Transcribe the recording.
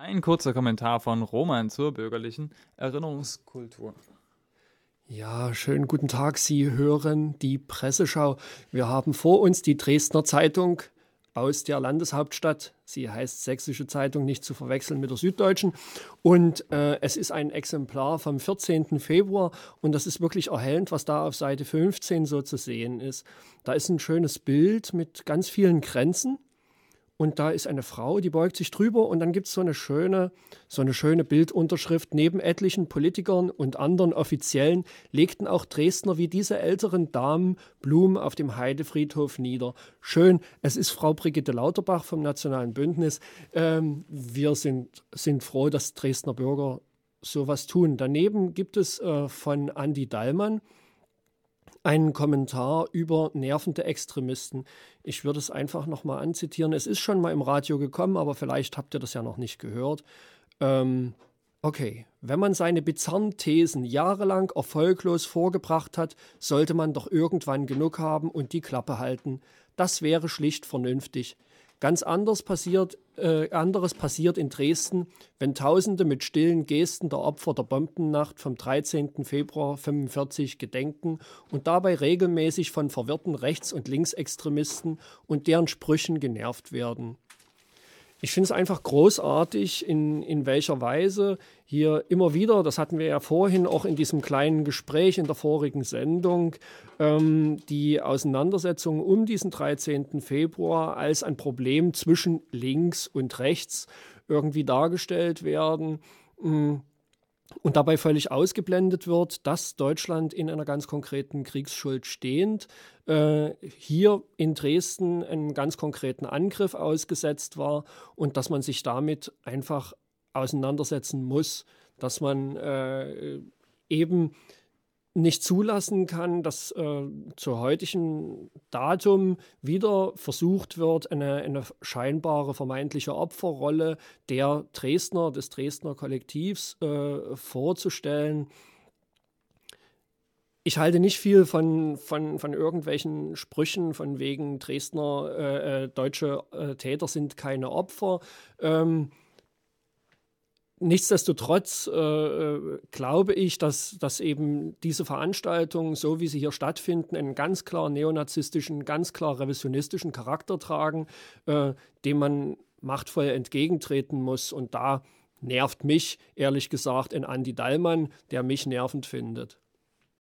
Ein kurzer Kommentar von Roman zur bürgerlichen Erinnerungskultur. Ja, schönen guten Tag. Sie hören die Presseschau. Wir haben vor uns die Dresdner Zeitung aus der Landeshauptstadt. Sie heißt Sächsische Zeitung, nicht zu verwechseln mit der Süddeutschen. Und äh, es ist ein Exemplar vom 14. Februar und das ist wirklich erhellend, was da auf Seite 15 so zu sehen ist. Da ist ein schönes Bild mit ganz vielen Grenzen und da ist eine Frau, die beugt sich drüber und dann gibt es so eine schöne, so eine schöne Bildunterschrift. Neben etlichen Politikern und anderen Offiziellen legten auch Dresdner wie diese älteren Damen Blumen auf dem Heidefriedhof nieder. Schön, es ist Frau Brigitte Lauterbach vom Nationalen Bündnis. Ähm, wir sind, sind froh, dass Dresdner Bürger sowas tun. Daneben gibt es äh, von Andi Dallmann, einen Kommentar über nervende Extremisten. Ich würde es einfach nochmal anzitieren. Es ist schon mal im Radio gekommen, aber vielleicht habt ihr das ja noch nicht gehört. Ähm, okay, wenn man seine bizarren Thesen jahrelang erfolglos vorgebracht hat, sollte man doch irgendwann genug haben und die Klappe halten. Das wäre schlicht vernünftig. Ganz anders passiert, äh, anderes passiert in Dresden, wenn Tausende mit stillen Gesten der Opfer der Bombennacht vom 13. Februar 1945 gedenken und dabei regelmäßig von verwirrten Rechts- und Linksextremisten und deren Sprüchen genervt werden. Ich finde es einfach großartig, in, in welcher Weise hier immer wieder, das hatten wir ja vorhin auch in diesem kleinen Gespräch in der vorigen Sendung, ähm, die Auseinandersetzung um diesen 13. Februar als ein Problem zwischen links und rechts irgendwie dargestellt werden. Mhm und dabei völlig ausgeblendet wird, dass Deutschland in einer ganz konkreten Kriegsschuld stehend äh, hier in Dresden einen ganz konkreten Angriff ausgesetzt war und dass man sich damit einfach auseinandersetzen muss, dass man äh, eben nicht zulassen kann, dass äh, zu heutigen Datum wieder versucht wird, eine, eine, scheinbare vermeintliche Opferrolle der Dresdner, des Dresdner Kollektivs äh, vorzustellen. Ich halte nicht viel von, von, von irgendwelchen Sprüchen von wegen Dresdner äh, äh deutsche äh, Täter sind keine Opfer. Ähm, Nichtsdestotrotz äh, äh, glaube ich, dass, dass eben diese Veranstaltungen, so wie sie hier stattfinden, einen ganz klar neonazistischen, ganz klar revisionistischen Charakter tragen, äh, dem man machtvoll entgegentreten muss. Und da nervt mich, ehrlich gesagt, ein Andi Dallmann, der mich nervend findet.